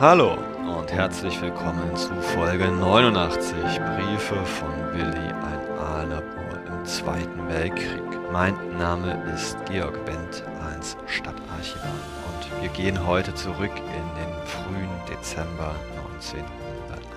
Hallo und herzlich willkommen zu Folge 89 Briefe von Willi, ein Aalabor im Zweiten Weltkrieg. Mein Name ist Georg Wendt als Stadtarchivar und wir gehen heute zurück in den frühen Dezember 19.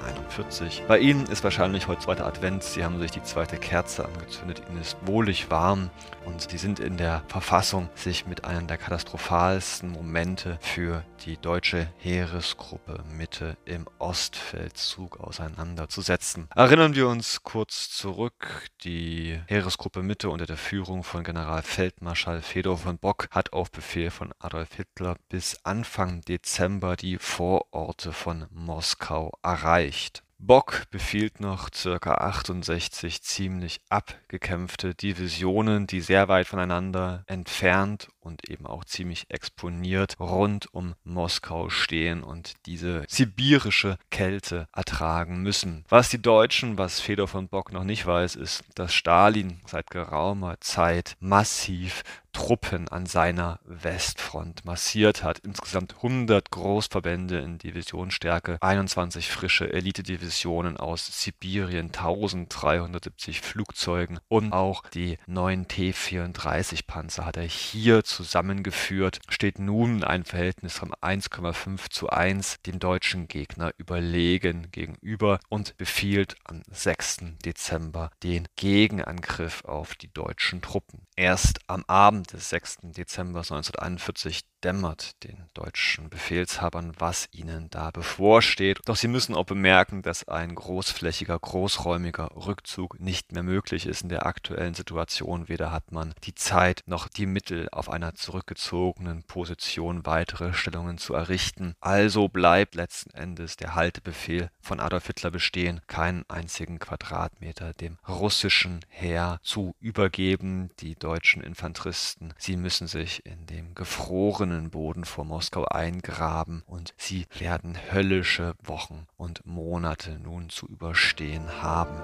41. Bei Ihnen ist wahrscheinlich heute zweiter Advent. Sie haben sich die zweite Kerze angezündet. Ihnen ist wohlig warm und Sie sind in der Verfassung, sich mit einem der katastrophalsten Momente für die deutsche Heeresgruppe Mitte im Ostfeldzug auseinanderzusetzen. Erinnern wir uns kurz zurück. Die Heeresgruppe Mitte unter der Führung von Generalfeldmarschall Fedor von Bock hat auf Befehl von Adolf Hitler bis Anfang Dezember die Vororte von Moskau erreicht. Bock befiehlt noch ca. 68 ziemlich abgekämpfte Divisionen, die sehr weit voneinander entfernt und eben auch ziemlich exponiert rund um Moskau stehen und diese sibirische Kälte ertragen müssen. Was die Deutschen, was Fedor von Bock noch nicht weiß, ist, dass Stalin seit geraumer Zeit massiv Truppen an seiner Westfront massiert hat. Insgesamt 100 Großverbände in Divisionsstärke, 21 frische Elitedivisionen aus Sibirien, 1370 Flugzeugen und auch die neuen T-34 Panzer hat er hier zusammengeführt, steht nun ein Verhältnis von 1,5 zu 1 dem deutschen Gegner überlegen gegenüber und befiehlt am 6. Dezember den Gegenangriff auf die deutschen Truppen. Erst am Abend des 6. Dezember 1941 dämmert den deutschen Befehlshabern, was ihnen da bevorsteht. Doch sie müssen auch bemerken, dass ein großflächiger, großräumiger Rückzug nicht mehr möglich ist in der aktuellen Situation. Weder hat man die Zeit noch die Mittel, auf einer zurückgezogenen Position weitere Stellungen zu errichten. Also bleibt letzten Endes der Haltebefehl von Adolf Hitler bestehen, keinen einzigen Quadratmeter dem russischen Heer zu übergeben. Die deutschen Infanteristen, sie müssen sich in dem gefrorenen Boden vor Moskau eingraben und sie werden höllische Wochen und Monate nun zu überstehen haben.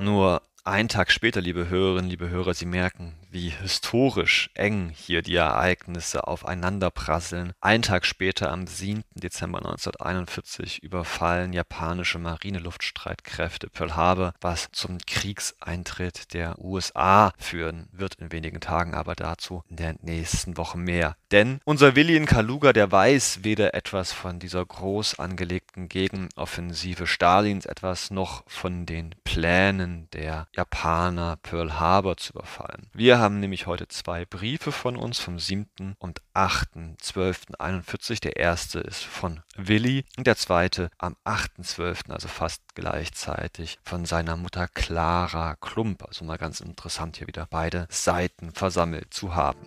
Nur ein Tag später, liebe Hörerinnen, liebe Hörer, Sie merken, wie historisch eng hier die Ereignisse aufeinanderprasseln. Ein Tag später, am 7. Dezember 1941, überfallen japanische Marineluftstreitkräfte Pearl Harbor, was zum Kriegseintritt der USA führen wird in wenigen Tagen, aber dazu in der nächsten Woche mehr. Denn unser Willi in Kaluga, der weiß weder etwas von dieser groß angelegten Gegenoffensive Stalins, etwas noch von den Plänen der Japaner Pearl Harbor zu überfallen. Wir haben nämlich heute zwei Briefe von uns vom 7. und 8.12.41. Der erste ist von Willi und der zweite am 8.12., also fast gleichzeitig, von seiner Mutter Clara Klump. Also mal ganz interessant hier wieder beide Seiten versammelt zu haben.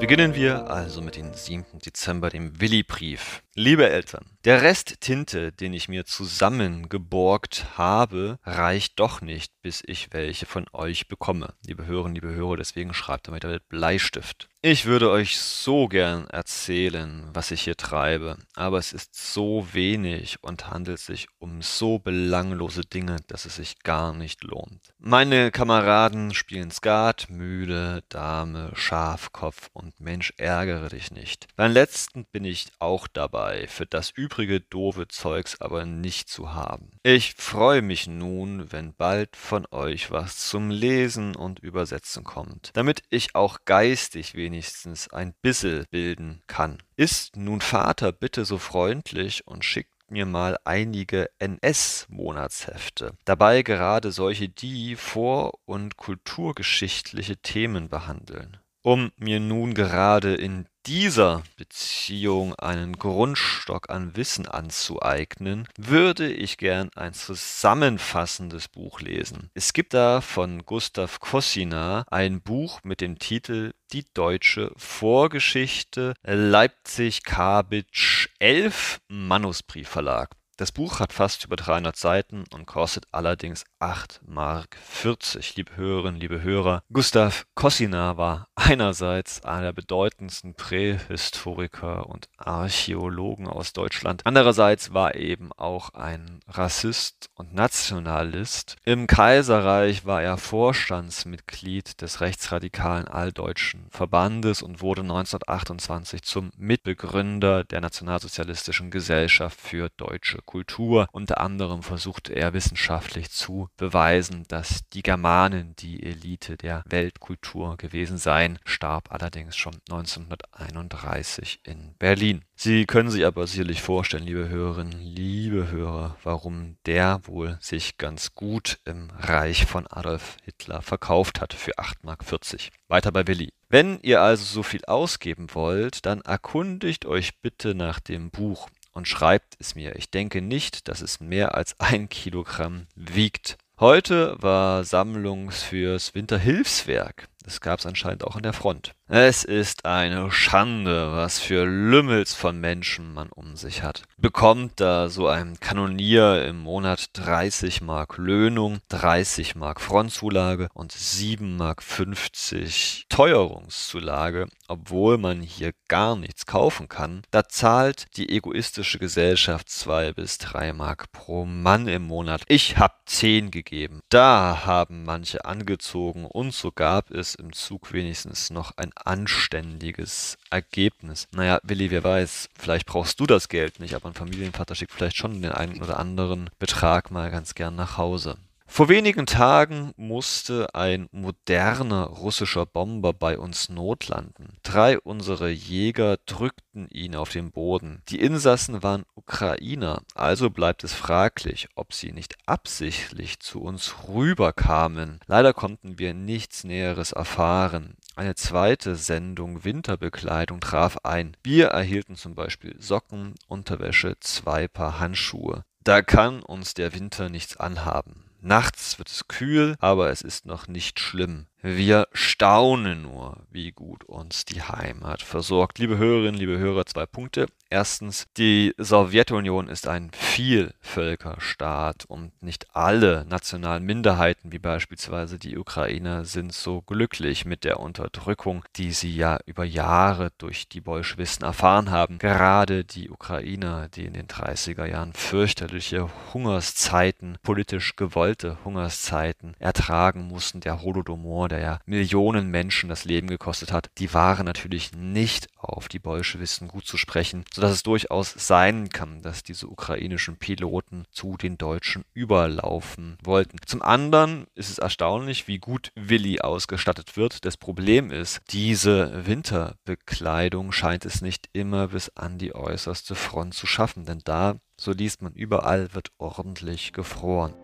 Beginnen wir also mit dem 7. Dezember, dem Willi-Brief. Liebe Eltern, der Rest Tinte, den ich mir zusammengeborgt habe, reicht doch nicht, bis ich welche von euch bekomme. Liebe Hörerinnen, liebe Hörer, deswegen schreibt damit mit Bleistift. Ich würde euch so gern erzählen, was ich hier treibe, aber es ist so wenig und handelt sich um so belanglose Dinge, dass es sich gar nicht lohnt. Meine Kameraden spielen Skat, Mühle, Dame, Schafkopf und Mensch ärgere dich nicht. Beim letzten bin ich auch dabei, für das übrige doofe Zeugs aber nicht zu haben. Ich freue mich nun, wenn bald von euch was zum Lesen und Übersetzen kommt, damit ich auch geistig wenig wenigstens ein bissel bilden kann. Ist nun Vater bitte so freundlich und schickt mir mal einige NS-Monatshefte. Dabei gerade solche, die vor- und kulturgeschichtliche Themen behandeln. Um mir nun gerade in dieser Beziehung einen Grundstock an Wissen anzueignen, würde ich gern ein zusammenfassendes Buch lesen. Es gibt da von Gustav Kossina ein Buch mit dem Titel Die deutsche Vorgeschichte Leipzig Kabitsch 11 Manusbriefverlag. Das Buch hat fast über 300 Seiten und kostet allerdings 8 Mark 40. Liebe Hörerinnen, liebe Hörer, Gustav Kossina war einerseits einer der bedeutendsten Prähistoriker und Archäologen aus Deutschland. Andererseits war er eben auch ein Rassist und Nationalist. Im Kaiserreich war er Vorstandsmitglied des rechtsradikalen Alldeutschen Verbandes und wurde 1928 zum Mitbegründer der Nationalsozialistischen Gesellschaft für deutsche Kultur. Unter anderem versuchte er wissenschaftlich zu beweisen, dass die Germanen die Elite der Weltkultur gewesen seien, starb allerdings schon 1931 in Berlin. Sie können sich aber sicherlich vorstellen, liebe Hörerinnen, liebe Hörer, warum der wohl sich ganz gut im Reich von Adolf Hitler verkauft hat für 8,40 Mark. Weiter bei Willi. Wenn ihr also so viel ausgeben wollt, dann erkundigt euch bitte nach dem Buch und schreibt es mir. Ich denke nicht, dass es mehr als ein Kilogramm wiegt. Heute war Sammlungs fürs Winterhilfswerk. Das gab es anscheinend auch an der Front. Es ist eine Schande, was für Lümmels von Menschen man um sich hat. Bekommt da so ein Kanonier im Monat 30 Mark Löhnung, 30 Mark Frontzulage und 7 Mark 50 Teuerungszulage, obwohl man hier gar nichts kaufen kann, da zahlt die egoistische Gesellschaft 2 bis 3 Mark pro Mann im Monat. Ich hab 10 gegeben. Da haben manche angezogen und so gab es im Zug wenigstens noch ein anständiges Ergebnis. Naja, Willi, wer weiß, vielleicht brauchst du das Geld nicht, aber ein Familienvater schickt vielleicht schon den einen oder anderen Betrag mal ganz gern nach Hause. Vor wenigen Tagen musste ein moderner russischer Bomber bei uns notlanden. Drei unserer Jäger drückten ihn auf den Boden. Die Insassen waren Ukrainer, also bleibt es fraglich, ob sie nicht absichtlich zu uns rüberkamen. Leider konnten wir nichts Näheres erfahren. Eine zweite Sendung Winterbekleidung traf ein. Wir erhielten zum Beispiel Socken, Unterwäsche, zwei Paar Handschuhe. Da kann uns der Winter nichts anhaben. Nachts wird es kühl, aber es ist noch nicht schlimm. Wir staunen nur, wie gut uns die Heimat versorgt. Liebe Hörerinnen, liebe Hörer, zwei Punkte. Erstens, die Sowjetunion ist ein Vielvölkerstaat und nicht alle nationalen Minderheiten, wie beispielsweise die Ukrainer, sind so glücklich mit der Unterdrückung, die sie ja über Jahre durch die Bolschewisten erfahren haben. Gerade die Ukrainer, die in den 30er Jahren fürchterliche Hungerszeiten, politisch gewollte Hungerszeiten ertragen mussten, der Holodomor, der ja Millionen Menschen das Leben gekostet hat, die waren natürlich nicht auf die Bolschewisten gut zu sprechen, sodass es durchaus sein kann, dass diese ukrainischen Piloten zu den Deutschen überlaufen wollten. Zum anderen ist es erstaunlich, wie gut Willi ausgestattet wird. Das Problem ist, diese Winterbekleidung scheint es nicht immer bis an die äußerste Front zu schaffen, denn da, so liest man überall, wird ordentlich gefroren.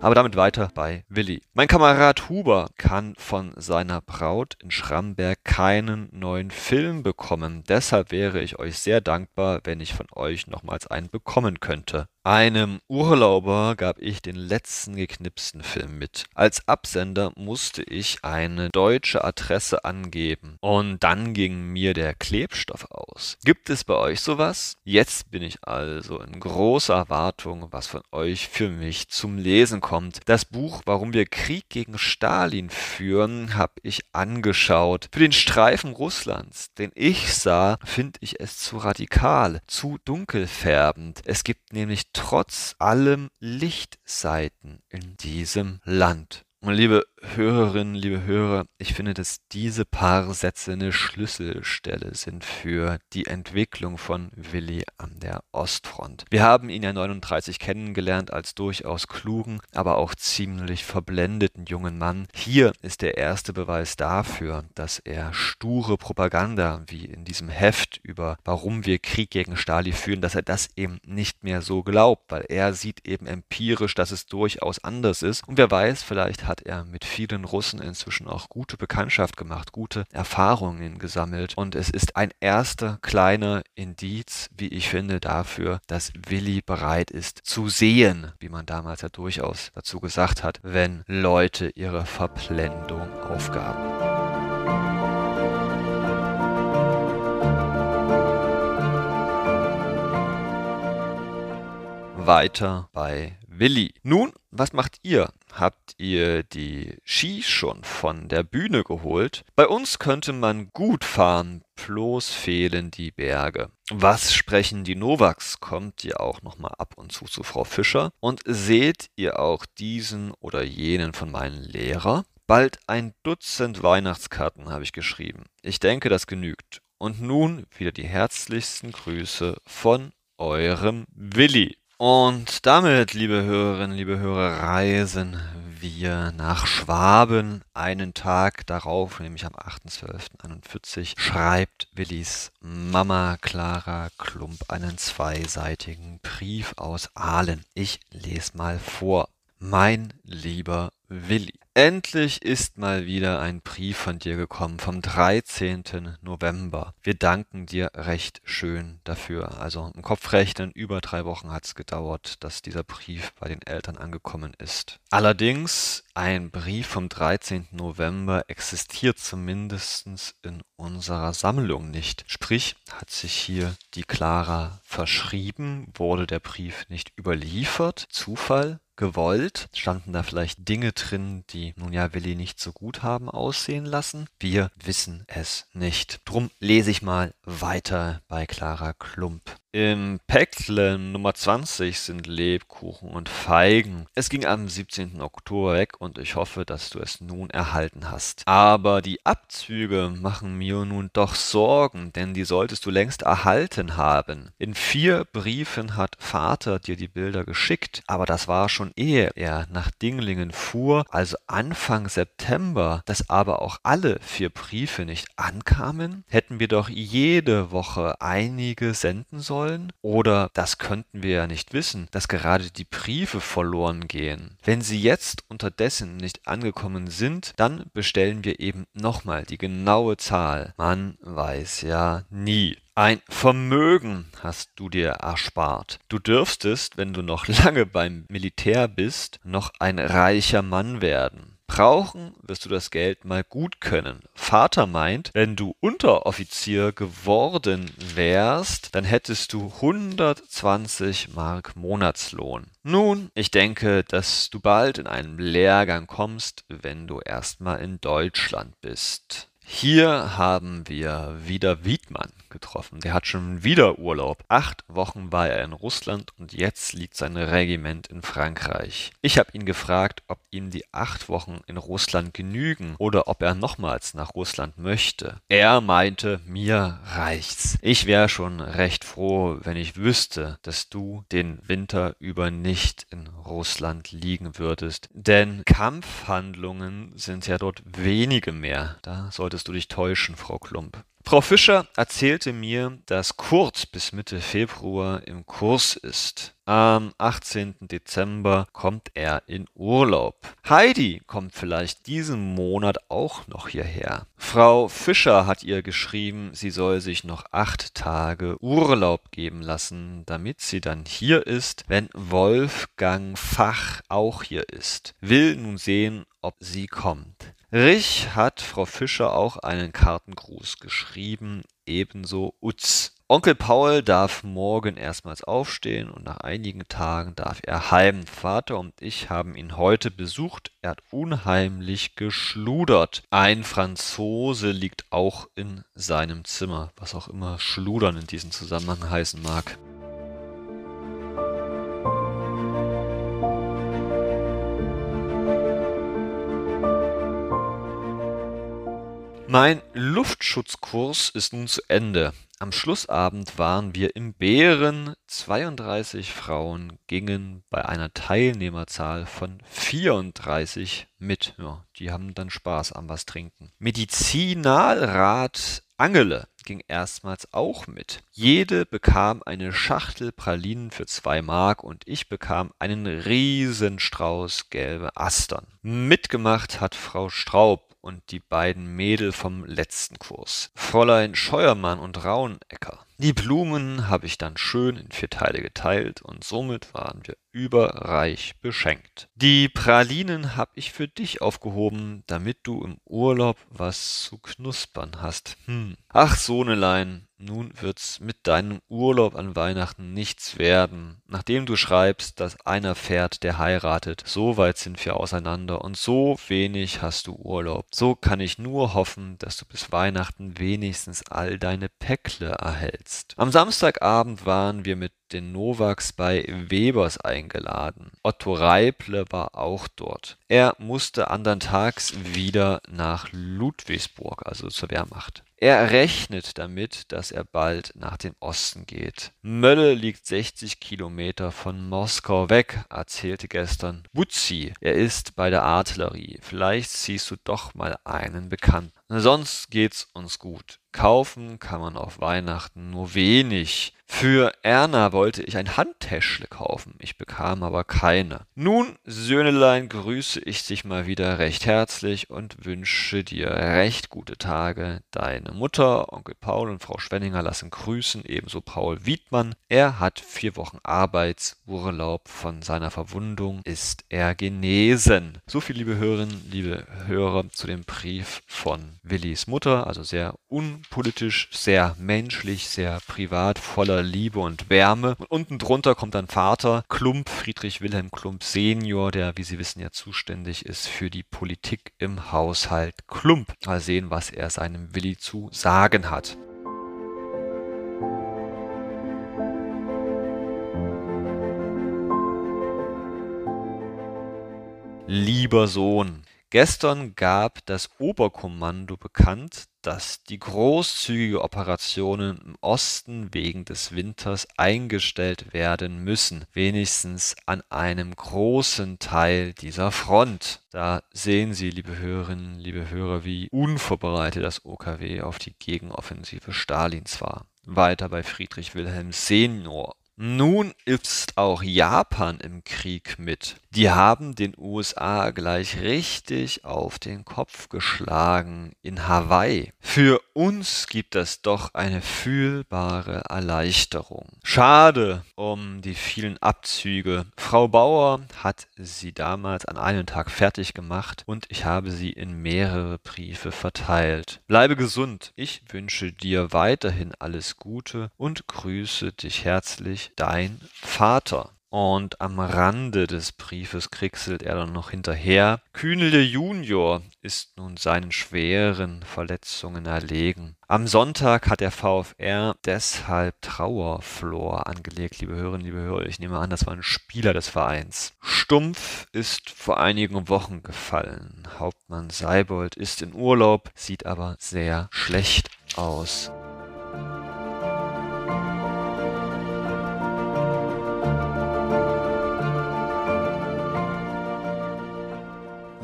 Aber damit weiter bei Willi. Mein Kamerad Huber kann von seiner Braut in Schramberg keinen neuen Film bekommen. Deshalb wäre ich euch sehr dankbar, wenn ich von euch nochmals einen bekommen könnte. Einem Urlauber gab ich den letzten geknipsten Film mit. Als Absender musste ich eine deutsche Adresse angeben und dann ging mir der Klebstoff aus. Gibt es bei euch sowas? Jetzt bin ich also in großer Erwartung, was von euch für mich zum Lesen kommt. Das Buch Warum wir Krieg gegen Stalin führen, habe ich angeschaut. Für den Streifen Russlands, den ich sah, finde ich es zu radikal, zu dunkelfärbend. Es gibt nämlich trotz allem Lichtseiten in diesem Land. Liebe Hörerinnen, liebe Hörer, ich finde, dass diese paar Sätze eine Schlüsselstelle sind für die Entwicklung von Willi an der Ostfront. Wir haben ihn ja 39 kennengelernt als durchaus klugen, aber auch ziemlich verblendeten jungen Mann. Hier ist der erste Beweis dafür, dass er sture Propaganda, wie in diesem Heft über warum wir Krieg gegen Stalin führen, dass er das eben nicht mehr so glaubt, weil er sieht eben empirisch, dass es durchaus anders ist. Und wer weiß, vielleicht hat hat er mit vielen Russen inzwischen auch gute Bekanntschaft gemacht, gute Erfahrungen gesammelt. Und es ist ein erster kleiner Indiz, wie ich finde, dafür, dass Willi bereit ist zu sehen, wie man damals ja durchaus dazu gesagt hat, wenn Leute ihre Verblendung aufgaben. weiter bei Willi. Nun, was macht ihr? Habt ihr die Ski schon von der Bühne geholt? Bei uns könnte man gut fahren, bloß fehlen die Berge. Was sprechen die Novaks? Kommt ihr auch nochmal ab und zu zu Frau Fischer? Und seht ihr auch diesen oder jenen von meinen Lehrer? Bald ein Dutzend Weihnachtskarten habe ich geschrieben. Ich denke, das genügt. Und nun wieder die herzlichsten Grüße von eurem Willi. Und damit, liebe Hörerinnen, liebe Hörer, reisen wir nach Schwaben. Einen Tag darauf, nämlich am 8.12.41, schreibt Willis Mama Clara Klump einen zweiseitigen Brief aus Aalen. Ich lese mal vor. Mein lieber Willi. Endlich ist mal wieder ein Brief von dir gekommen vom 13. November. Wir danken dir recht schön dafür. Also im Kopfrechnen über drei Wochen hat es gedauert, dass dieser Brief bei den Eltern angekommen ist. Allerdings, ein Brief vom 13. November existiert zumindest in unserer Sammlung nicht. Sprich, hat sich hier die Clara verschrieben, wurde der Brief nicht überliefert. Zufall? Gewollt? Standen da vielleicht Dinge drin, die nun ja Willi nicht so gut haben aussehen lassen? Wir wissen es nicht. Drum lese ich mal weiter bei Clara Klump. Im Päckle Nummer 20 sind Lebkuchen und Feigen. Es ging am 17. Oktober weg und ich hoffe, dass du es nun erhalten hast. Aber die Abzüge machen mir nun doch Sorgen, denn die solltest du längst erhalten haben. In vier Briefen hat Vater dir die Bilder geschickt, aber das war schon ehe er nach Dinglingen fuhr, also Anfang September, dass aber auch alle vier Briefe nicht ankamen, hätten wir doch jede Woche einige senden sollen wollen? Oder das könnten wir ja nicht wissen, dass gerade die Briefe verloren gehen. Wenn sie jetzt unterdessen nicht angekommen sind, dann bestellen wir eben nochmal die genaue Zahl. Man weiß ja nie. Ein Vermögen hast du dir erspart. Du dürftest, wenn du noch lange beim Militär bist, noch ein reicher Mann werden. Brauchen wirst du das Geld mal gut können. Vater meint, wenn du Unteroffizier geworden wärst, dann hättest du 120 Mark Monatslohn. Nun, ich denke, dass du bald in einen Lehrgang kommst, wenn du erstmal in Deutschland bist. Hier haben wir wieder Wiedmann getroffen. Der hat schon wieder Urlaub. Acht Wochen war er in Russland und jetzt liegt sein Regiment in Frankreich. Ich habe ihn gefragt, ob ihm die acht Wochen in Russland genügen oder ob er nochmals nach Russland möchte. Er meinte, mir reicht's. Ich wäre schon recht froh, wenn ich wüsste, dass du den Winter über nicht in Russland liegen würdest. Denn Kampfhandlungen sind ja dort wenige mehr. Da solltest du dich täuschen, Frau Klump. Frau Fischer erzählte mir, dass Kurt bis Mitte Februar im Kurs ist. Am 18. Dezember kommt er in Urlaub. Heidi kommt vielleicht diesen Monat auch noch hierher. Frau Fischer hat ihr geschrieben, sie soll sich noch acht Tage Urlaub geben lassen, damit sie dann hier ist, wenn Wolfgang Fach auch hier ist. Will nun sehen, ob sie kommt. Rich hat Frau Fischer auch einen Kartengruß geschrieben, ebenso Utz. Onkel Paul darf morgen erstmals aufstehen und nach einigen Tagen darf er heim. Vater und ich haben ihn heute besucht. Er hat unheimlich geschludert. Ein Franzose liegt auch in seinem Zimmer, was auch immer Schludern in diesem Zusammenhang heißen mag. Mein Luftschutzkurs ist nun zu Ende. Am Schlussabend waren wir im Bären. 32 Frauen gingen bei einer Teilnehmerzahl von 34 mit. Ja, die haben dann Spaß am was trinken. Medizinalrat Angele ging erstmals auch mit. Jede bekam eine Schachtel Pralinen für zwei Mark und ich bekam einen Riesenstrauß gelbe Astern. Mitgemacht hat Frau Straub und die beiden Mädel vom letzten Kurs, Fräulein Scheuermann und Raunecker. Die Blumen habe ich dann schön in vier Teile geteilt und somit waren wir überreich beschenkt. Die Pralinen habe ich für dich aufgehoben, damit du im Urlaub was zu knuspern hast. Hm. Ach, Sohnelein, nun wird's mit deinem Urlaub an Weihnachten nichts werden. Nachdem du schreibst, dass einer fährt, der heiratet, so weit sind wir auseinander und so wenig hast du Urlaub. So kann ich nur hoffen, dass du bis Weihnachten wenigstens all deine Päckle erhältst. Am Samstagabend waren wir mit den Nowaks bei Webers eingeladen. Otto Reible war auch dort. Er musste andern Tags wieder nach Ludwigsburg, also zur Wehrmacht. Er rechnet damit, dass er bald nach dem Osten geht. Mölle liegt 60 Kilometer von Moskau weg, erzählte gestern Butzi. Er ist bei der Artillerie. Vielleicht siehst du doch mal einen Bekannten. Sonst geht's uns gut. Kaufen kann man auf Weihnachten nur wenig. Für Erna wollte ich ein Handtäschle kaufen, ich bekam aber keine. Nun, Söhnelein, grüße ich dich mal wieder recht herzlich und wünsche dir recht gute Tage. Deine Mutter, Onkel Paul und Frau Schwenninger lassen grüßen, ebenso Paul Wiedmann. Er hat vier Wochen Arbeitsurlaub. Von seiner Verwundung ist er genesen. So viel, liebe Hörerinnen, liebe Hörer, zu dem Brief von Willis Mutter, also sehr unpolitisch, sehr menschlich, sehr privat, voller Liebe und Wärme. Und unten drunter kommt dann Vater Klump, Friedrich Wilhelm Klump Senior, der, wie Sie wissen, ja zuständig ist für die Politik im Haushalt Klump. Mal sehen, was er seinem Willi zu sagen hat. Lieber Sohn, Gestern gab das Oberkommando bekannt, dass die großzügige Operationen im Osten wegen des Winters eingestellt werden müssen, wenigstens an einem großen Teil dieser Front. Da sehen Sie, liebe Hörerinnen, liebe Hörer, wie unvorbereitet das OKW auf die Gegenoffensive Stalins war. Weiter bei Friedrich Wilhelm Senior nun ist auch Japan im Krieg mit. Die haben den USA gleich richtig auf den Kopf geschlagen in Hawaii. Für uns gibt es doch eine fühlbare Erleichterung. Schade um die vielen Abzüge. Frau Bauer hat sie damals an einem Tag fertig gemacht und ich habe sie in mehrere Briefe verteilt. Bleibe gesund. Ich wünsche dir weiterhin alles Gute und grüße dich herzlich dein Vater. Und am Rande des Briefes kriegselt er dann noch hinterher. Kühnele Junior ist nun seinen schweren Verletzungen erlegen. Am Sonntag hat der VfR deshalb Trauerflor angelegt, liebe Hörerinnen, liebe Hörer. Ich nehme an, das war ein Spieler des Vereins. Stumpf ist vor einigen Wochen gefallen. Hauptmann Seibold ist in Urlaub, sieht aber sehr schlecht aus.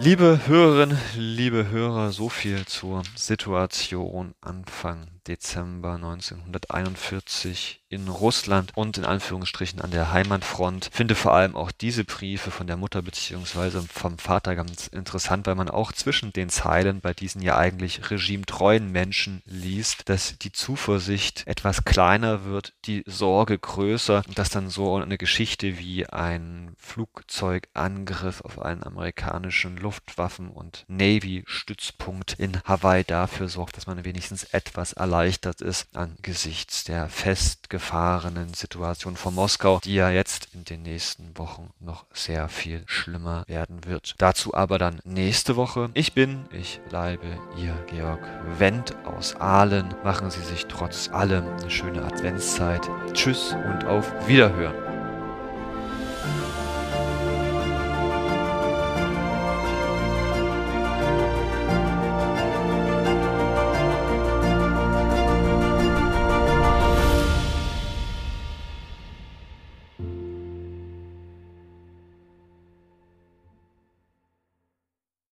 Liebe Hörerinnen, liebe Hörer, so viel zur Situation Anfang Dezember 1941 in Russland und in Anführungsstrichen an der Heimatfront. Finde vor allem auch diese Briefe von der Mutter bzw. vom Vater ganz interessant, weil man auch zwischen den Zeilen bei diesen ja eigentlich regimetreuen Menschen liest, dass die Zuversicht etwas kleiner wird, die Sorge größer und dass dann so eine Geschichte wie ein Flugzeugangriff auf einen amerikanischen Luftwaffen- und Navy-Stützpunkt in Hawaii dafür sorgt, dass man wenigstens etwas erleichtert ist angesichts der festgefahrenen Situation von Moskau, die ja jetzt in den nächsten Wochen noch sehr viel schlimmer werden wird. Dazu aber dann nächste Woche. Ich bin, ich bleibe Ihr Georg Wendt aus Aalen. Machen Sie sich trotz allem eine schöne Adventszeit. Tschüss und auf Wiederhören.